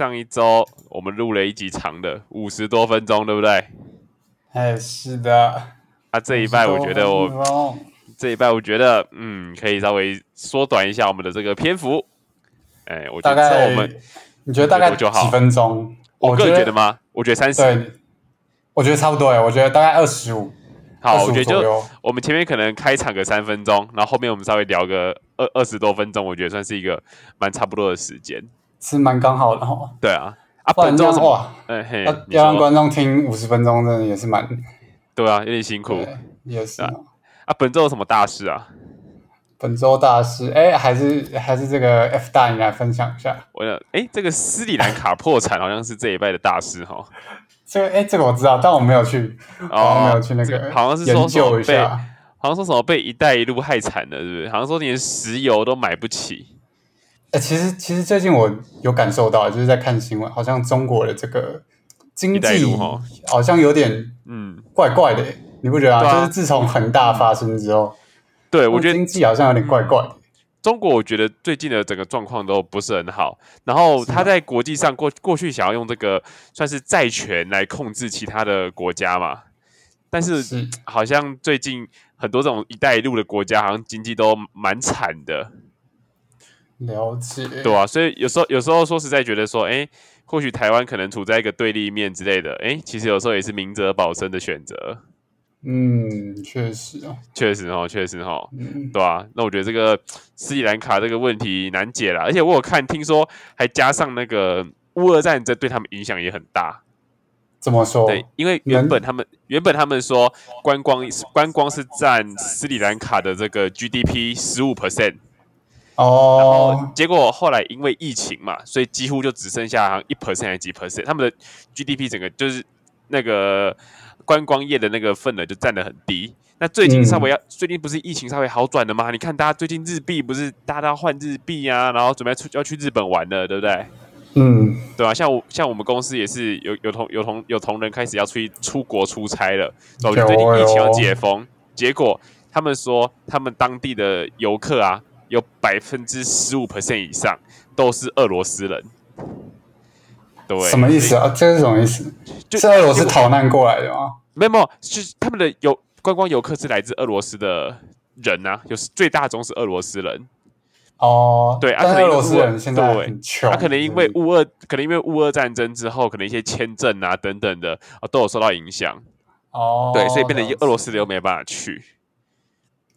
上一周我们录了一集长的，五十多分钟，对不对？哎，是的。啊，这一拜我觉得我50多分钟这一拜我觉得嗯，可以稍微缩短一下我们的这个篇幅。哎，我觉大概得我们你觉得大概多久好几分钟？我个人觉得吗？我觉得三十。对，我觉得差不多哎，我觉得大概二十五。好，我觉得就我们前面可能开场个三分钟，然后后面我们稍微聊个二二十多分钟，我觉得算是一个蛮差不多的时间。是蛮刚好的哈。对啊，啊，不然这本周哇，嗯嘿，要让观众听五十分钟，真的也是蛮对啊，有点辛苦，也是啊啊。本周有什么大事啊？本周大事。哎，还是还是这个 F 大，你来分享一下。我的哎，这个斯里兰卡破产好像是这一拜的大事哈。这个哎，这个我知道，但我没有去，我没有去那个好像是说研什么被，究一下。好像说什么被“一带一路”害惨了，是不是？好像说连石油都买不起。哎、其实其实最近我有感受到，就是在看新闻，好像中国的这个经济好像有点嗯，怪怪的，你不觉得啊？啊就是自从恒大发生之后，对，我觉得经济好像有点怪怪的。中国我觉得最近的整个状况都不是很好，然后他在国际上过过去想要用这个算是债权来控制其他的国家嘛，但是是好像最近很多这种“一带一路”的国家，好像经济都蛮惨的，了解，对啊，所以有时候有时候说实在觉得说，哎，或许台湾可能处在一个对立面之类的，哎，其实有时候也是明哲保身的选择，嗯，确实啊，确实哦，确实哦，嗯，对啊，那我觉得这个斯里兰卡这个问题难解啦，而且我有看，听说还加上那个乌俄战争对他们影响也很大。怎么说？对，因为原本他们原本他们说观光观光是占斯里兰卡的这个 GDP 十五 percent，然后哦，结果后来因为疫情嘛，所以几乎就只剩下一 percent 还是几 percent，他们的 GDP 整个就是那个观光业的那个份额就占得很低。那最近稍微要，最近不是疫情稍微好转了吗？你看大家最近日币不是大家换日币啊，然后准备出要去日本玩了，对不对？嗯，对啊，像我像我们公司也是有有同有同有同仁开始要出去出国出差了，我有最近疫情要解封，结果他们说他们当地的游客啊，有百分之十五 percent 以上都是俄罗斯人。对，什么意思啊？这是什么意思？就是俄罗斯逃难过来的吗？没有没有，就是他们的游观光游客是来自俄罗斯的人啊，有最大宗是俄罗斯人。哦，对啊可能俄罗斯人现在很穷，他、可能因为乌俄，可能因为乌俄战争之后，可能一些签证啊等等的啊都有受到影响。哦，对，所以变得俄罗斯的又没办法去。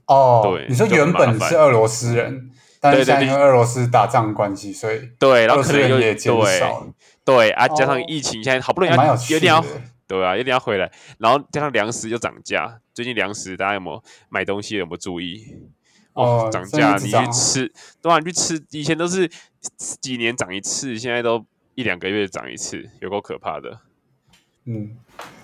哦，对你说原本是俄罗斯人，但是对对对现在因为俄罗斯打仗的关系，所以对，然俄罗斯后可能又人也减对少了，对啊，加上哦疫情，现在好不容易要有点要。对啊，有点要回来，然后加上粮食又涨价，最近粮食大家有没有买东西有没有注意？哦涨价，你去吃，对啊，你去吃，以前都是几年涨一次，现在都一两个月涨一次，有够可怕的，嗯，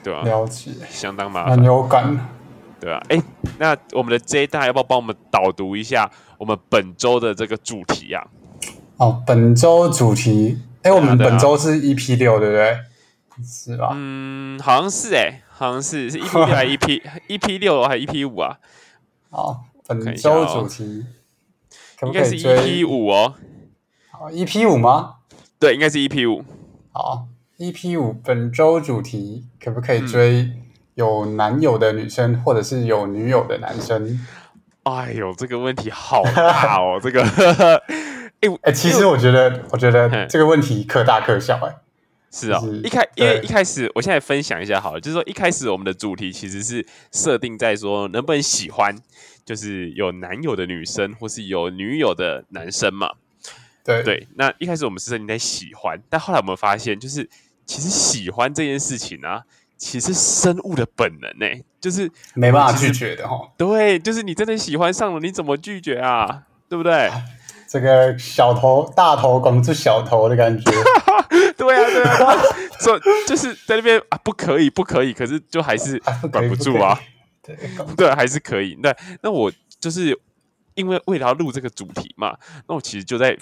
对啊、了解，相当麻蛮烦，有感。对啊。哎，那我们的 J 大要不要帮我们导读一下我们本周的这个主题啊？哦，本周主题，哎，我们本周是 EP 六，对不对？是吧？嗯，好像是哎、好像是是 EP 六还 EP EP 六还 EP 五啊？好，看本周主题可应该是不可以追 EP 五哦，好？EP 五吗？对，应该是 EP 五。好，EP 五本周主题可不可以嗯追有男友的女生，或者是有女友的男生？哎呦，这个问题好大哦，这个，哎、我哎，其实我觉得，我觉得嗯这个问题可大可小，哎，是啊、就是一开因为一开始，我现在分享一下好了，就是说一开始我们的主题其实是设定在说能不能喜欢，就是有男友的女生或是有女友的男生嘛。对。对，那一开始我们是设定在喜欢，但后来我们发现，就是其实喜欢这件事情啊，其实生物的本能呢、就是没办法拒绝的哈。对，就是你真的喜欢上了，你怎么拒绝啊？对不对？这个小头大头拱住小头的感觉，对啊，对啊，就就是在那边啊，不可以，不可以，可是就还是管不住啊，。对，对，还是可以。那那我就是因为为了要录这个主题嘛，那我其实就在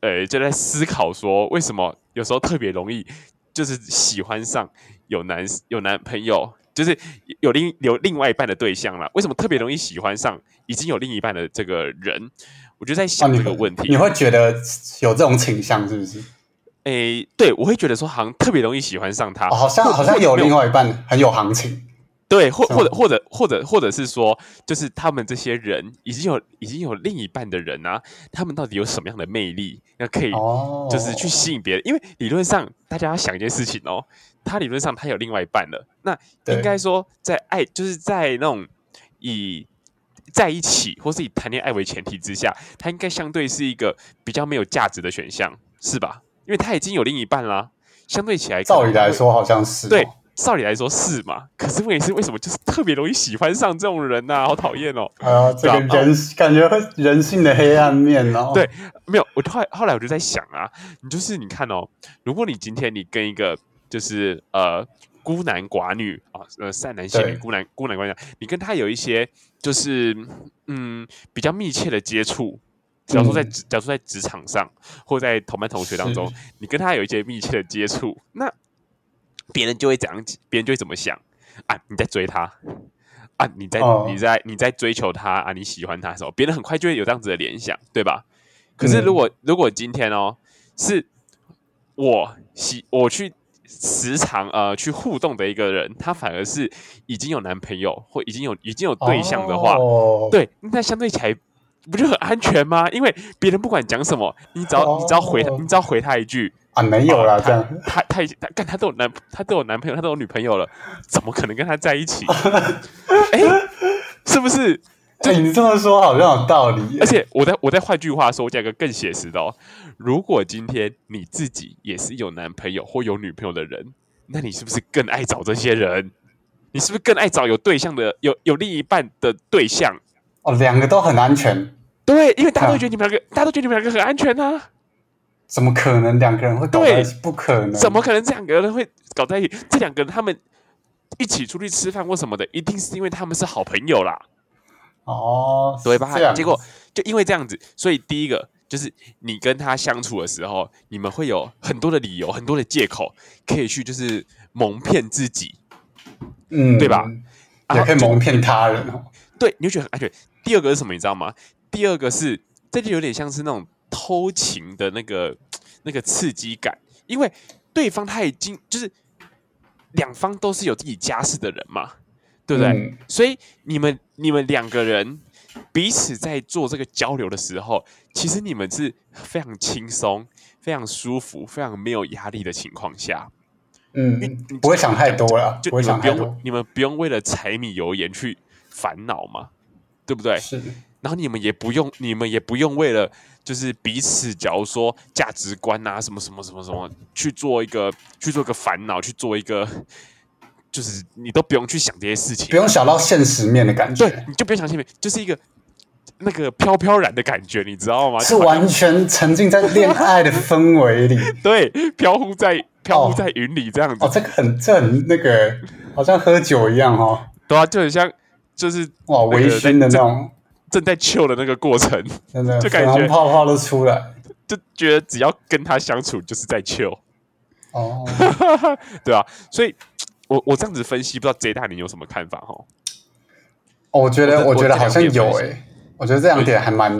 呃就在思考说，为什么有时候特别容易就是喜欢上有男有男朋友，就是有另有另外一半的对象了，为什么特别容易喜欢上已经有另一半的这个人？我就在哦，想这个问题。你会觉得有这种倾向是不是？诶，对我会觉得说好像特别容易喜欢上他，哦好像好像有另外一半很有行情。对，或或者或者或者或者是说，就是他们这些人已经有已经有另一半的人啊，他们到底有什么样的魅力，那可以哦，就是去吸引别人？因为理论上大家要想一件事情哦，他理论上他有另外一半了，那对应该说在爱就是在那种以在一起或是以谈恋爱为前提之下，他应该相对是一个比较没有价值的选项，是吧？因为他已经有另一半啦，相对起来可照能他会理来说好像是哦对，照理来说是嘛？可是问题是为什么就是特别容易喜欢上这种人呐、好讨厌哦！啊，这个人感觉人性的黑暗面哦。对没有，我后来后来我就在想啊，你就是你看哦，如果你今天你跟一个就是呃孤男寡女啊，呃善男信女孤男孤男寡女，你跟他有一些就是嗯比较密切的接触。假如说在假如说在职场上，或在同班同学当中，你跟他有一些密切的接触，那别人就会怎样？别人就会怎么想啊？你在追他啊？你在、哦你在你在追求他啊？你喜欢他的时候，别人很快就会有这样子的联想，对吧？可是嗯如果、如果今天哦，是我喜我去时常呃去互动的一个人，他反而是已经有男朋友或已经有已经有对象的话，哦、对，那相对起来不就很安全吗？因为别人不管讲什么，你只要、你只要回他，哦你只要回他一句，啊，没有啦，啊这样他他他已经他干他都有男他都有男朋友，他都有女朋友了，怎么可能跟他在一起？哎、是不是？哎、你这么说好像有道理。而且我再我再换句话说，我讲一个更写实的哦。如果今天你自己也是有男朋友或有女朋友的人，那你是不是更爱找这些人？你是不是更爱找有对象的、有有另一半的对象？哦，两个都很安全，对，因为大家都啊觉得你们两个，大家都觉得你们两个很安全啊。怎么可能两个人会搞在一起？不可能，怎么可能这两个人会搞在一起？这两个人他们一起出去吃饭或什么的，一定是因为他们是好朋友啦，哦，对吧？结果就因为这样子，所以第一个就是你跟他相处的时候，你们会有很多的理由、很多的借口，可以去就是蒙骗自己，嗯，对吧？也可以蒙骗他人哦。对，你就觉得很安全。第二个是什么？你知道吗？第二个是这就有点像是那种偷情的那个 那个刺激感，因为对方他已经就是两方都是有自己家室的人嘛，对不对？嗯所以你们你们两个人彼此在做这个交流的时候，其实你们是非常轻松、非常舒服、非常没有压力的情况下，嗯你，不会想太多了，不会就你们不用。你们不用为了柴米油盐去烦恼嘛，对不对？是，然后你们也不用，你们也不用为了就是彼此，假如说价值观啊，什么什么什么什么，去做一个去做一个烦恼，去做一个，就是你都不用去想这些事情，不用想到现实面的感觉，对，你就不用想前面，就是一个那个飘飘然的感觉，你知道吗？就是完全沉浸在恋爱的氛围里。对飘忽在飘忽哦在云里这样子，哦，这个很这很那个，好像喝酒一样哦。对啊，就很像就是哇，微醺的那种，正在 chill 的那个过程，真的 就感觉泡泡都出来。就觉得只要跟他相处就是在 chill。哦，对啊，所以我我这样子分析，不知道 J 大你有什么看法哈？我觉得，我我觉得好像有我这两点诶、我觉得这两点还蛮，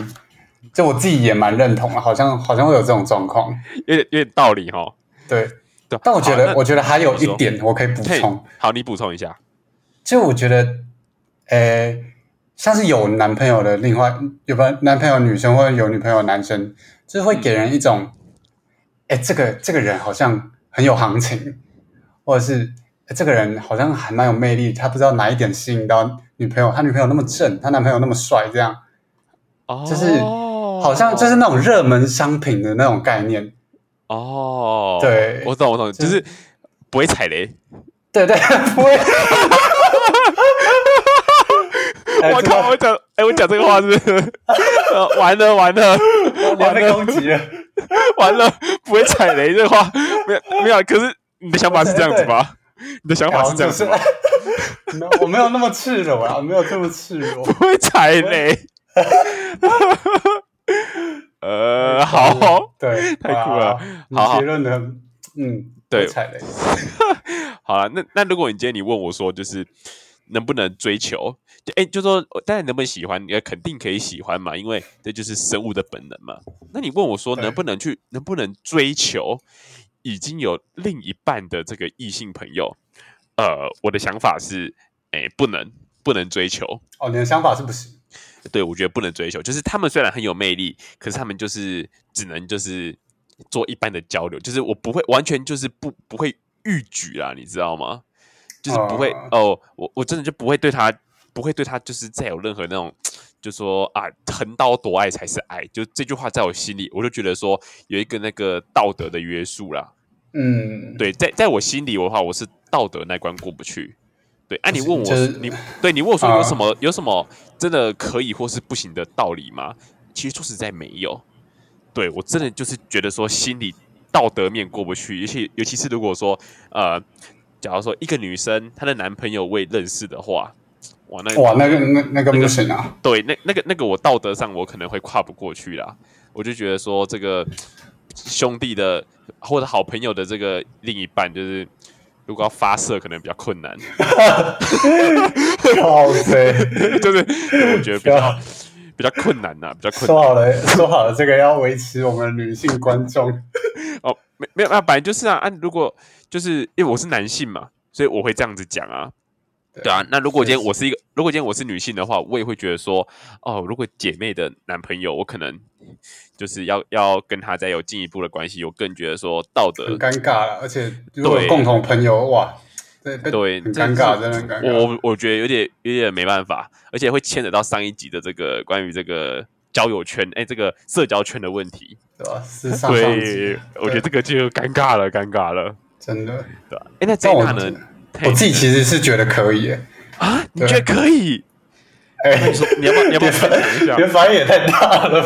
就我自己也蛮认同啊，好像好像会有这种状况。有点有点道理哈。对，对，但我觉得，我觉得还有一点我可以补充，好，你补充一下。就我觉得，诶、像是有男朋友的另外有个男朋友女生或者有女朋友男生，就是会给人一种，哎、这个这个人好像很有行情，或者是、诶这个人好像还蛮有魅力，他不知道哪一点吸引到女朋友，他女朋友那么正，他男朋友那么帅，这样哦，就是好像就是那种热门商品的那种概念。哦，对我懂我懂，就就是不会踩雷。对对，不会。哎 我靠，我讲，哎，我讲这个话是不是，呃完了完了这个我被攻击了。完了，不会踩雷这话没有没有，可是你的想法是这样子吗？你的想法是这样子吗？我没有那么赤裸啊，我没有这么赤裸。不会踩雷。呃，好，对，太酷了好结论呢，嗯，对踩雷。好了，那那如果你今天你问我说，就是能不能追求？就哎，就说当然能不能喜欢，你肯定可以喜欢嘛，因为这就是生物的本能嘛。那你问我说能不能去，能不能追求已经有另一半的这个异性朋友？呃，我的想法是，哎，不能，不能追求。哦，你的想法是不行？对，我觉得不能追求。就是他们虽然很有魅力，可是他们就是只能就是做一般的交流，就是我不会完全就是不不会逾矩啦，你知道吗？就是不会哦，我我真的就不会对他。不会对他就是再有任何那种，就说啊，横刀夺爱才是爱，就这句话在我心里，我就觉得说有一个那个道德的约束啦。嗯，对，在在我心里的话，我是道德那关过不去。对，哎，你问我，你对你问我说有什么有什么真的可以或是不行的道理吗？其实说实在没有。对我真的就是觉得说心里道德面过不去，尤其尤其是如果说呃，假如说一个女生她的男朋友未认识的话。哇，那哇，那个那那个不行啊！对，那那个那个，我道德上我可能会跨不过去啦。我就觉得说，这个兄弟的或者好朋友的这个另一半，就是如果要发射，可能比较困难。好塞，就是我觉得比较比较困难呐，比较困难。说好了，说好了，这个要维持我们女性观众。哦，没没有啊，本来就是啊。啊如果就是因为我是男性嘛，所以我会这样子讲啊。对啊，那如果今天我是一个，如果今天我是女性的话，我也会觉得说，哦，如果姐妹的男朋友，我可能就是要要跟他再有进一步的关系，我更觉得说道德很尴尬了，而且如果共同朋友哇，对对，很尴尬，真的尴尬。我我觉得有点有点没办法，而且会牵扯到上一集的这个关于这个交友圈，哎，这个社交圈的问题，对吧？是上上集，我觉得这个就尴尬了，尴尬了，真的，对吧？哎，那这样呢？我自己其实是觉得可以啊，你觉得可以？哎，你说你要不要你要不要分享一下？你反应也太大了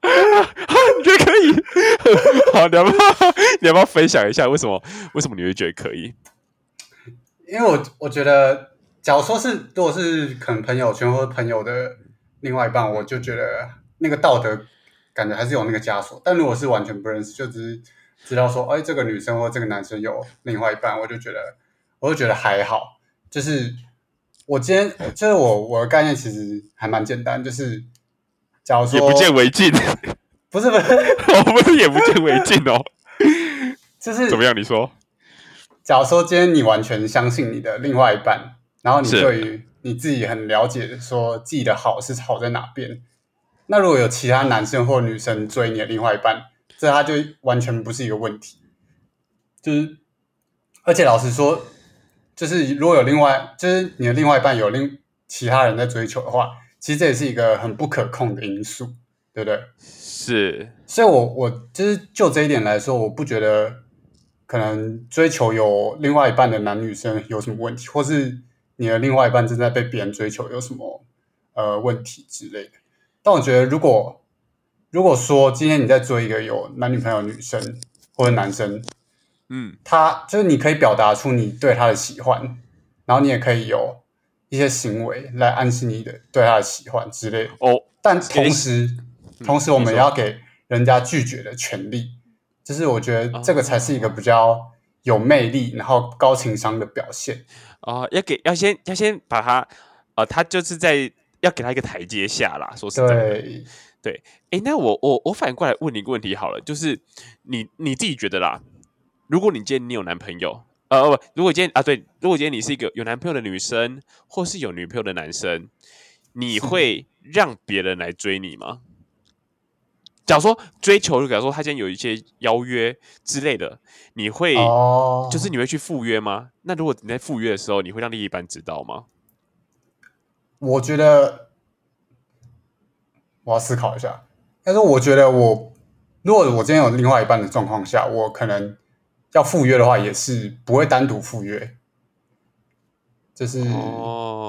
啊！你觉得可以？好，你要不要你要不要分享一下为什么为什么你会觉得可以？因为我我觉得，假如说是如果是可能朋友圈或者朋友的另外一半，我就觉得那个道德感觉还是有那个枷锁。但如果是完全不认识，就只是知道说，哎，这个女生或这个男生有另外一半，我就觉得。我就觉得还好，就是我今天就是我我的概念其实还蛮简单，就是假如说也不见为净，不是不是，我不是也不见为净哦，就是 怎么样？你说，假如说今天你完全相信你的另外一半，然后你对于你自己很了解，说自己的好是好在哪边，那如果有其他男生或女生追你的另外一半，这他就完全不是一个问题，就是而且老实说。就是如果有另外，就是你的另外一半有另其他人在追求的话，其实这也是一个很不可控的因素，对不对？是，所以，我我就是就这一点来说，我不觉得可能追求有另外一半的男女生有什么问题，或是你的另外一半正在被别人追求有什么呃问题之类的。但我觉得，如果如果说今天你在追一个有男女朋友女生或者男生。嗯，他就是你可以表达出你对他的喜欢，然后你也可以有一些行为来暗示你的对他的喜欢之类哦。但同时，同时我们也要给人家拒绝的权利，就是我觉得这个才是一个比较有魅力，然后高情商的表现啊。要给要先要先把他，呃，他就是在要给他一个台阶下啦。说实在的，对，哎，那我我我反过来问你一个问题好了，就是你你自己觉得啦。如果你今天你有男朋友，呃不，如果今天啊对，如果今天你是一个有男朋友的女生，或是有女朋友的男生，你会让别人来追你吗？假如说追求，假如说他今天有一些邀约之类的，你会就是你会去赴约吗？那如果你在赴约的时候，你会让另一半知道吗？我觉得我要思考一下，但是我觉得我如果我今天有另外一半的状况下，我可能。要赴约的话，也是不会单独赴约，就是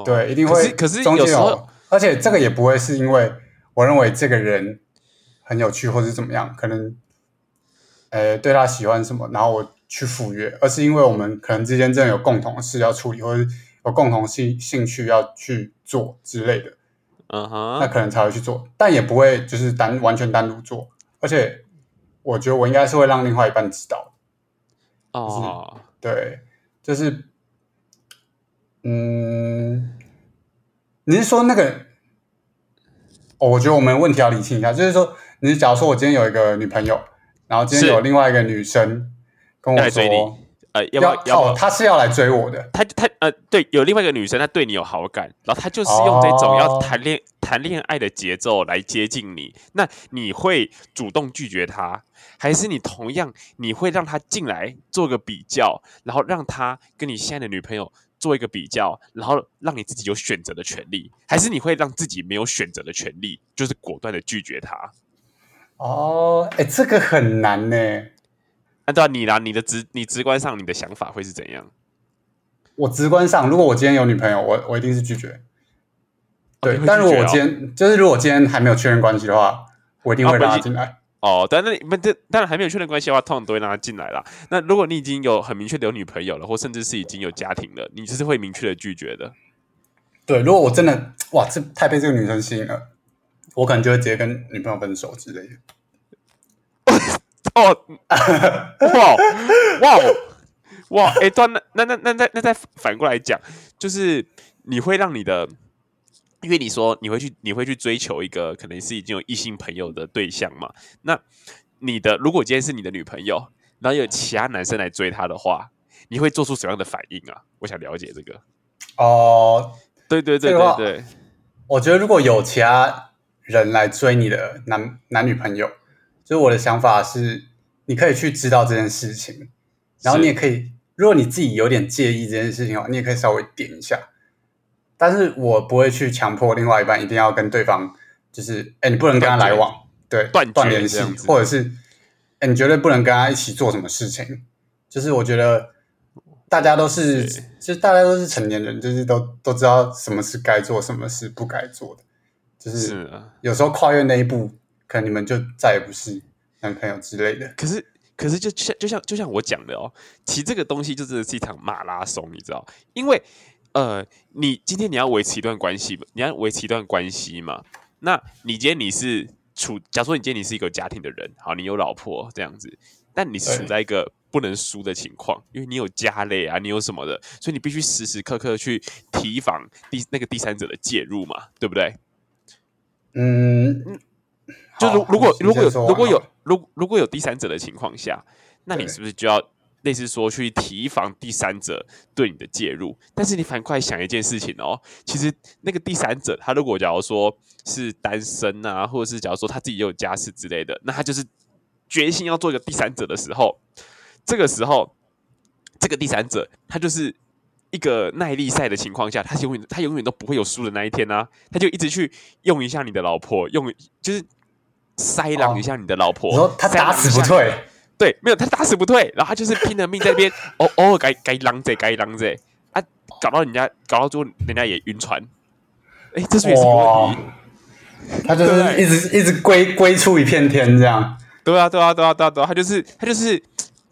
对，一定会。可是有时候，而且这个也不会是因为我认为这个人很有趣，或者怎么样，可能，呃，对他喜欢什么，然后我去赴约，而是因为我们可能之间真的有共同的事要处理，或者有共同兴兴趣要去做之类的，嗯哼，那可能才会去做，但也不会就是单完全单独做，而且我觉得我应该是会让另外一半知道。哦，对，就是嗯，你是说那个？哦，我觉得我们问题要理清一下，就是说，你假如说我今天有一个女朋友，然后今天有另外一个女生跟我说，呃，要不要要哦，要？她是要来追我的，他他呃，对，有另外一个女生，她对你有好感，然后她就是用这种哦要谈恋谈恋爱的节奏来接近你，那你会主动拒绝她，还是你同样你会让她进来做个比较，然后让她跟你现在的女朋友做一个比较，然后让你自己有选择的权利，还是你会让自己没有选择的权利，就是果断的拒绝她？哦，哎，这个很难呢。啊，对啊，你啦，你的直你直观上你的想法会是怎样？我直观上，如果我今天有女朋友，我我一定是拒绝。对，但如果今天就是如果今天还没有确认关系的话，我一定会啊不一让她进来。哦，但那你们这当然还没有确认关系的话，通常都会让他进来啦。那如果你已经有很明确的有女朋友了，或甚至是已经有家庭了，你就是会明确的拒绝的。对，如果我真的哇，这太被这个女生吸引了，我可能就会直接跟女朋友分手之类的。哦，哇哇哇！哎，对啊，那那那那那那再反过来讲，就是你会让你的，因为你说你会去你会去追求一个可能是已经有异性朋友的对象嘛？那你的如果今天是你的女朋友，然后有其他男生来追她的话，你会做出什么样的反应啊？我想了解这个。哦、对对对对对，我觉得如果有其他人来追你的男男女朋友，就是我的想法是，你可以去知道这件事情，然后你也可以，如果你自己有点介意这件事情的话，你也可以稍微点一下。但是我不会去强迫另外一半一定要跟对方，就是哎，你不能跟他来往，对，断断联系或者是哎，你绝对不能跟他一起做什么事情。就是我觉得大家都是，对就是大家都是成年人，就是都都知道什么是该做，什么是不该做的。就是。有时候跨越那一步，可能你们就再也不是男朋友之类的。可是可是就像就像就像我讲的哦，其实这个东西就真的是一场马拉松，你知道？因为呃，你今天你要维持一段关系，你要维持一段关系嘛？那你今天你是处，假如说你今天你是一个家庭的人，好，你有老婆这样子，但你是处在一个不能输的情况，因为你有家累啊，你有什么的，所以你必须时时刻刻去提防第那个第三者的介入嘛，对不对？嗯，就如如果如果有如果有如如果有第三者的情况下，那你是不是就要类似说去提防第三者对你的介入？但是你反过来想一件事情哦，其实那个第三者他如果假如说是单身啊，或者是假如说他自己也有家室之类的，那他就是决心要做一个第三者的时候，这个时候这个第三者他就是。一个耐力赛的情况下，他永远他永远都不会有输的那一天啊！他就一直去用一下你的老婆，用就是塞狼一下你的老婆。然后他打死不退，对，没有他打死不退，然后他就是拼了命在那边，偶偶尔该该狼这该狼这啊，搞到人家搞到最后人家也晕船，哎，这是不是也是个问题。他就是对一直一直归归出一片天这样。对啊，对啊，对啊，对啊，对啊，他就是他就是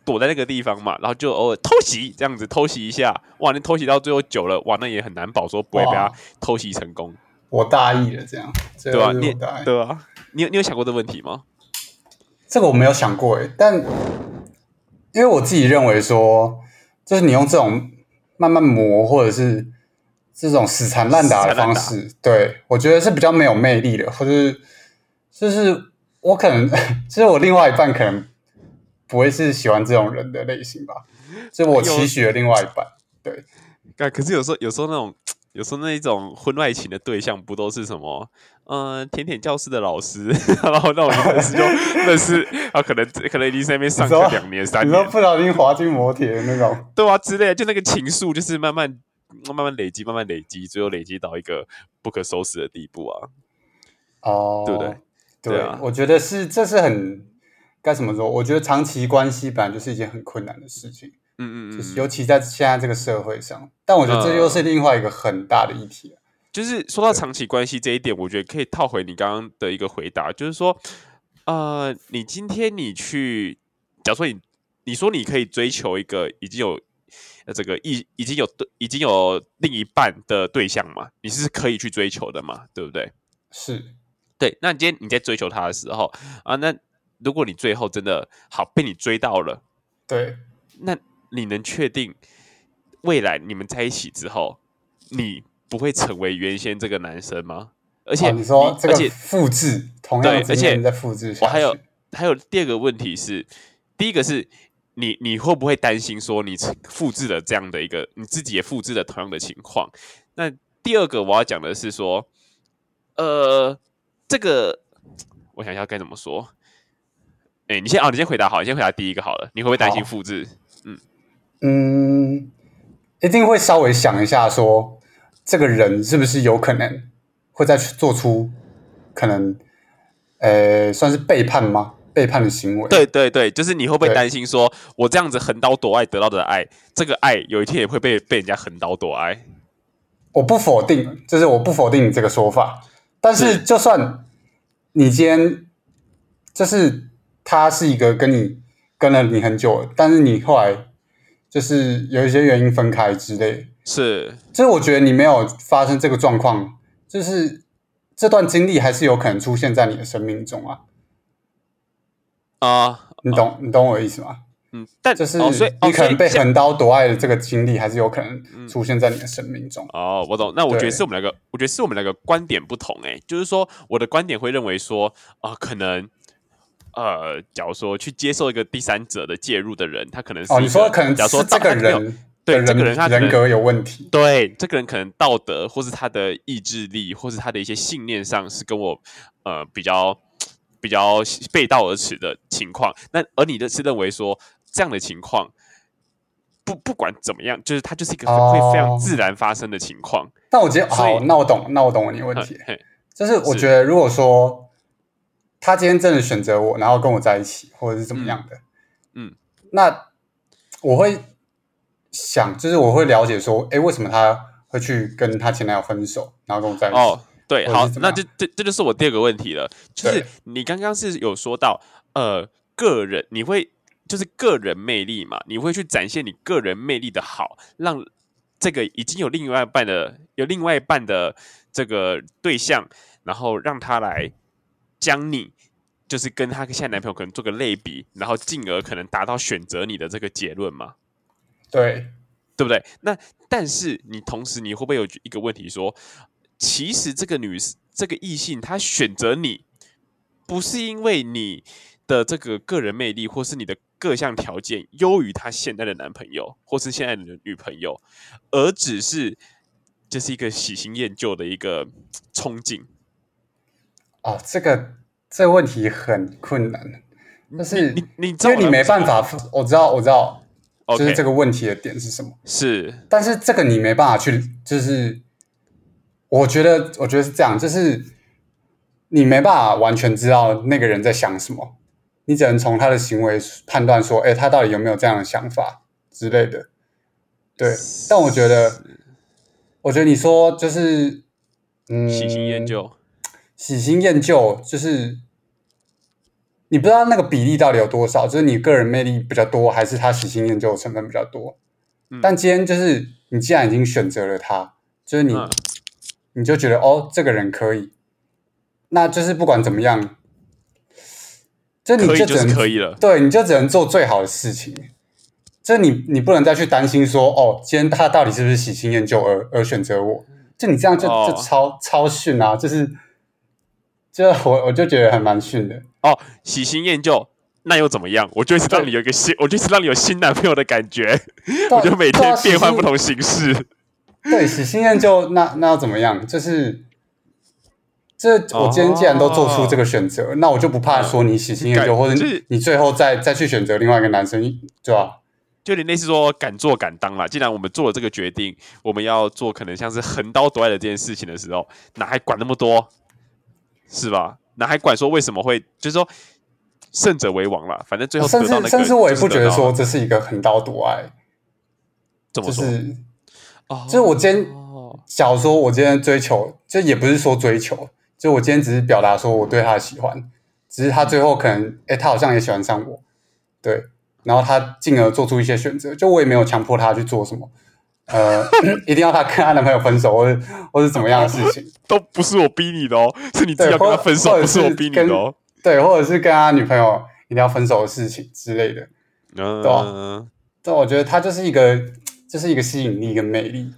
躲在那个地方嘛，然后就偶尔偷袭这样子偷袭一下，哇，那偷袭到最后久了，哇，那也很难保说不会被他偷袭成功，我大意了，这样，这对吧、个你。对啊，你有你有想过这个问题吗？这个我没有想过诶，但因为我自己认为说，就是你用这种慢慢磨，或者是这种死缠烂打的方式，对我觉得是比较没有魅力的，或者是就是我可能，就是我另外一半可能不会是喜欢这种人的类型吧，所以我期许了另外一半，对，但，可是有时候有时候那种有时候那一种婚外情的对象不都是什么？嗯、甜甜教室的老师，然后那种认识就认识，啊，可能可能已经在那边上课两年三你说年，不小心滑进摩铁的那种，对啊之类的，就那个情愫就是慢慢慢慢累积，慢慢累积，最后累积到一个不可收拾的地步啊。哦，对不对？对对啊我觉得是，这是很该怎么说？我觉得长期关系本来就是一件很困难的事情，嗯嗯嗯，就是尤其在现在这个社会上。但我觉得这又是另外一个很大的议题了。就是说到长期关系这一点，我觉得可以套回你刚刚的一个回答，就是说，呃，你今天你去，假如说你你说你可以追求一个已经有呃这个已已经有对已经有另一半的对象嘛，你是可以去追求的嘛，对不对？是，对，那今天你在追求他的时候啊，那如果你最后真的好被你追到了，对，那你能确定未来你们在一起之后，你不会成为原先这个男生吗？而且、哦你说这个而且复制同样的对而且在复制，我还有还有第二个问题是，第一个是你你会不会担心说你复制了这样的一个你自己也复制了同样的情况？那第二个我要讲的是说，呃，这个我想一下该怎么说。哎、你先啊、你先回答好，你先回答第一个好了。你会不会担心好复制？嗯，一定会稍微想一下说，这个人是不是有可能会再去做出可能，呃，算是背叛吗？背叛的行为？对对对，就是你会不会担心说，我这样子横刀夺爱得到的爱，这个爱有一天也会被被人家横刀夺爱？我不否定，就是我不否定你这个说法，但是是就算你今天就是他是一个跟你跟了你很久，但是你后来就是有一些原因分开之类，是就是我觉得你没有发生这个状况，就是这段经历还是有可能出现在你的生命中啊，啊、你懂、你懂我的意思吗？嗯，但就是你可能被横刀夺爱的这个经历，还是有可能出现在你的生命中。哦，我懂。那我觉得是我们两个，我觉得是我们两个观点不同、欸。就是说，我的观点会认为说，啊、可能，呃，假如说去接受一个第三者的介入的人，他可能是哦，你说可能假如说这个人对这个人人他人格有问题。对这个人可能道德，或是他的意志力，或是他的一些信念上是跟我呃比较比较背道而驰的情况。那而你的是认为说这样的情况，不不管怎么样，就是它就是一个哦会非常自然发生的情况。但我觉得好，那我懂，那我懂你的问题就是我觉得，如果说他今天真的选择我，然后跟我在一起，或者是怎么样的，嗯，那我会想，就是我会了解说，哎，为什么他会去跟他前男友分手，然后跟我在一起？哦，对，好那这这这就是我第二个问题了，就是你刚刚是有说到，呃，个人你会就是个人魅力嘛，你会去展现你个人魅力的好，让这个已经有另外一半的有另外一半的这个对象，然后让他来将你。就是跟她现在男朋友可能做个类比，然后进而可能达到选择你的这个结论嘛？对，对不对？那但是你同时你会不会有一个问题说，其实这个女这个异性她选择你，不是因为你的这个个人魅力或是你的各项条件优于她现在的男朋友或是现在的女朋友，而只是这是一个喜新厌旧的一个冲劲。哦，这个这个问题很困难，但是你你因为你没办法法，我知道，我知道，就是这个问题的点是什么。是但是这个你没办法去，就是我觉得，我觉得是这样，就是你没办法完全知道那个人在想什么，你只能从他的行为判断说，哎，他到底有没有这样的想法之类的。对，但我觉得，我觉得你说就是，嗯，喜新厌，旧，喜新厌旧，就是你不知道那个比例到底有多少，就是你个人魅力比较多，还是他喜新厌旧的成分比较多。嗯但今天就是你既然已经选择了他，就是你，嗯你就觉得哦，这个人可以，那就是不管怎么样，就你就只能可以了。对，你就只能做最好的事情。就你，你不能再去担心说，哦，今天他到底是不是喜新厌旧而而选择我？就你这样就哦就超超逊啊！就是，就我我就觉得还蛮逊的。哦，喜新厌旧，那又怎么样？我就一直让你有一个新，我就一直让你有新男朋友的感觉，我就每天变换不。同形式。对，喜新厌旧，那那要怎么样？就是，这我今天既然都做出这个选择，那我就不怕说你喜新厌旧，或者你你最后再再去选择另外一个男生，对吧？就有点类似说敢做敢当啦。既然我们做了这个决定，我们要做可能像是横刀夺爱的这件事情的时候，哪还管那么多，是吧？那还管说为什么会，就是说胜者为王啦。反正最后甚得到那个，至甚至我也不觉得说这是一个横刀夺爱，怎么说，就是哦就是我今天哦假如说我今天追求，就也不是说追求，就我今天只是表达说我对他的喜欢，只是他最后可能，哎，他好像也喜欢上我，对，然后他进而做出一些选择，就我也没有强迫他去做什么，呃，一定要他跟他男朋友分手，或者或者怎么样的事情，都不是我逼你的哦，是你自己，要跟或他分手，是我逼你的哦。对，或者是跟他女朋友一定要分手的事情之类的，嗯，但我觉得他就是一个，就是一个吸引力跟魅力，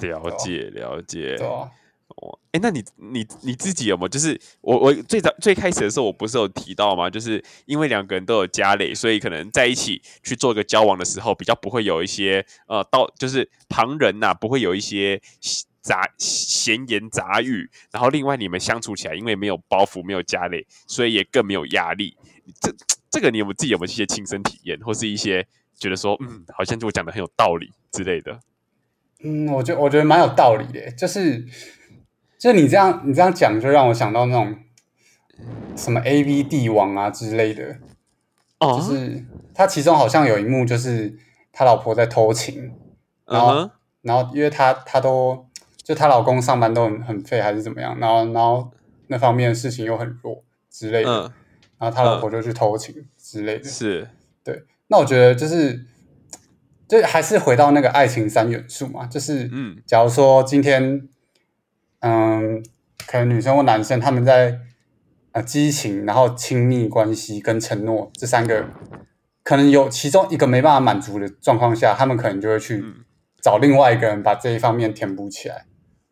了解了解。对啊，哦，哎，那你你你自己有没有？就是我我最早最开始的时候，我不是有提到吗？就是因为两个人都有家累，所以可能在一起去做一个交往的时候，比较不会有一些呃，到就是旁人呐、不会有一些杂闲言杂语。然后另外你们相处起来，因为没有包袱，没有家累，所以也更没有压力。这这个你有没有自己有没有一些亲身体验，或是一些觉得说，嗯，好像就我讲的很有道理之类的？嗯，我觉得我觉得蛮有道理的，就是就你这样你这样讲，就让我想到那种什么 A V 帝王啊之类的，哦，就是他其中好像有一幕就是他老婆在偷情，然后、然后因为他他都就他老公上班都很很废还是怎么样，然后然后那方面的事情又很弱之类的，嗯，然后他老婆就去偷情之类的，是，对那我觉得就是，就还是回到那个爱情三元素嘛，就是，嗯。假如说今天，嗯，可能女生或男生他们在呃激情，然后亲密关系跟承诺这三个，可能有其中一个没办法满足的状况下，他们可能就会去嗯找另外一个人把这一方面填补起来。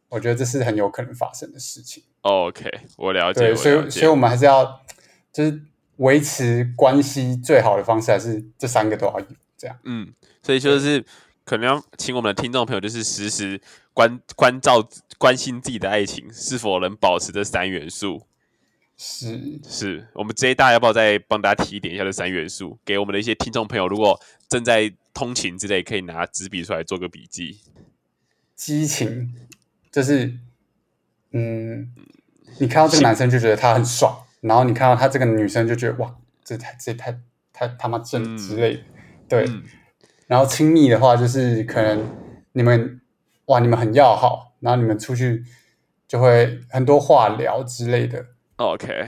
我觉得这是很有可能发生的事情。OK，我了解，对，我所以所以我们还是要就是维持关系最好的方式，还是这三个都要有这样。嗯，所以就是可能要请我们的听众朋友，就是时时关关照、关心自己的爱情是否能保持这三元素。是，是我们这一大要不要再帮大家提点一下这三元素，给我们的一些听众朋友，如果正在通勤之类，可以拿纸笔出来做个笔记。激情，就是，嗯，你看到这个男生就觉得他很爽，然后你看到他这个女生就觉得哇，这太这太太他妈正嗯之类的，对。嗯然后亲密的话，就是可能你们哇，你们很要好，然后你们出去就会很多话聊之类的，，OK，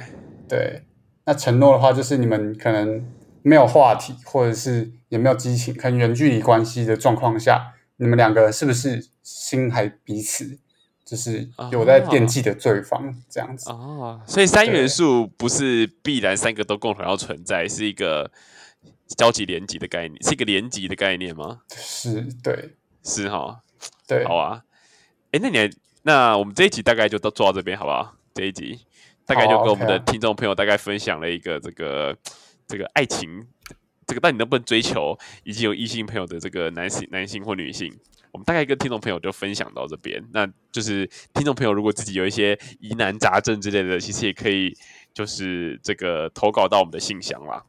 对。那承诺的话，就是你们可能没有话题，或者是也没有激情，可能远距离关系的状况下，你们两个是不是心还彼此，就是有在惦记的对方、这样子？哦，所以三元素不是必然三个都共同要存在，是一个交集连集的概念，是一个连集的概念吗？是，对是哈，对，好啊。哎，那你还那我们这一集大概就到做到这边好不好？这一集大概就跟我们的啊听众朋友大概分享了一个这个这个爱情，这个到底能不能追求，以及有异性朋友的这个男性男性或女性。我们大概跟听众朋友就分享到这边，那就是听众朋友如果自己有一些疑难杂症之类的，其实也可以就是这个投稿到我们的信箱啦。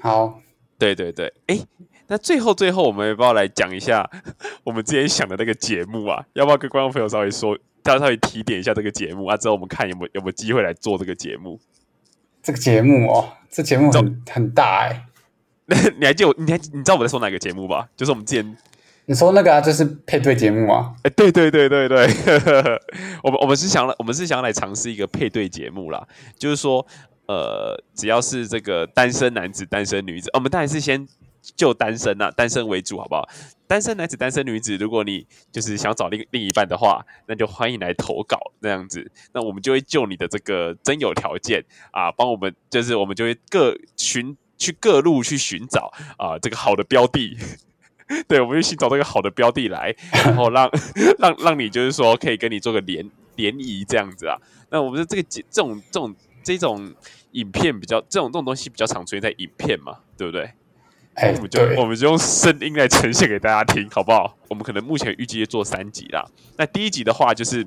好，对对对，哎，那最后最后我们要不要来讲一下 我们之前想的那个节目啊？要不要跟观众朋友稍微说，大家稍微提点一下这个节目啊？之后我们看有没有有没有机会来做这个节目？这个节目哦，这节目很很大哎、你还记得我？你还你知道我在说哪个节目吧？就是我们之前，你说那个啊，就是配对节目啊？哎，对对对对对，我们我们是想来我们是想要来尝试一个配对节目啦，就是说，呃，只要是这个单身男子、单身女子，我们当然是先就单身啊，单身为主，好不好？单身男子、单身女子，如果你就是想找另另一半的话，那就欢迎来投稿那样子。那我们就会就你的这个真有条件啊，帮我们就是我们就会各寻去各路去寻找啊这个好的标的。对，我们就寻找这个好的标的来，然后让 让让你就是说可以跟你做个联联谊这样子啊。那我们的这个这种这种这种影片比较这种这种东西比较常出现在影片嘛，对不对？哎、我们就我，们就用声音来呈现给大家听，好不好？我们可能目前预计做三集啦。那第一集的话，就是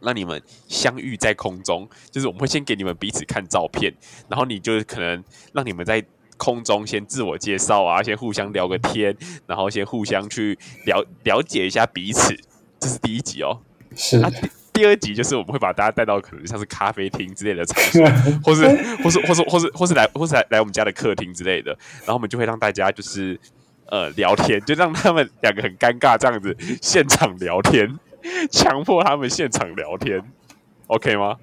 让你们相遇在空中，就是我们会先给你们彼此看照片，然后你就可能让你们在空中先自我介绍啊，先互相聊个天，然后先互相去了了解一下彼此，这是第一集哦。是啊，第第二集就是我们会把大家带到可能像是咖啡厅之类的场所，或是或是或是或是或是来或是来来我们家的客厅之类的，然后我们就会让大家就是呃聊天，就让他们两个很尴尬这样子现场聊天，强迫他们现场聊天，OK 吗？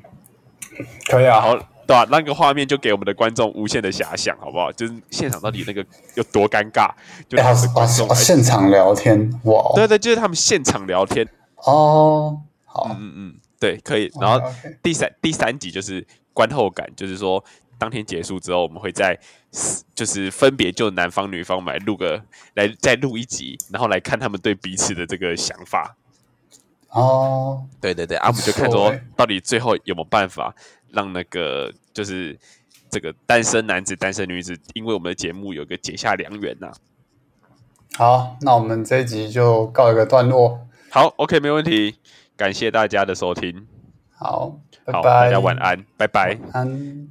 可以啊，好，对吧、那个画面就给我们的观众无限的遐想，好不好？就是现场到底那个有多尴尬，就哎、好让我们的观众好来现场聊天，哇。哦，对对，就是他们现场聊天，哦，好，嗯嗯嗯，对，可以。然后第三第三集就是观后感，就是说当天结束之后，我们会在就是分别就男方女方来录个来再录一集，然后来看他们对彼此的这个想法。哦，对对对，啊，我们就看说到底最后有没有办法让那个就是这个单身男子、单身女子，因为我们的节目有个结下良缘呐。好，那我们这一集就告一个段落。好，OK，没问题。感谢大家的收听。好，好，大家晚安，拜拜。安。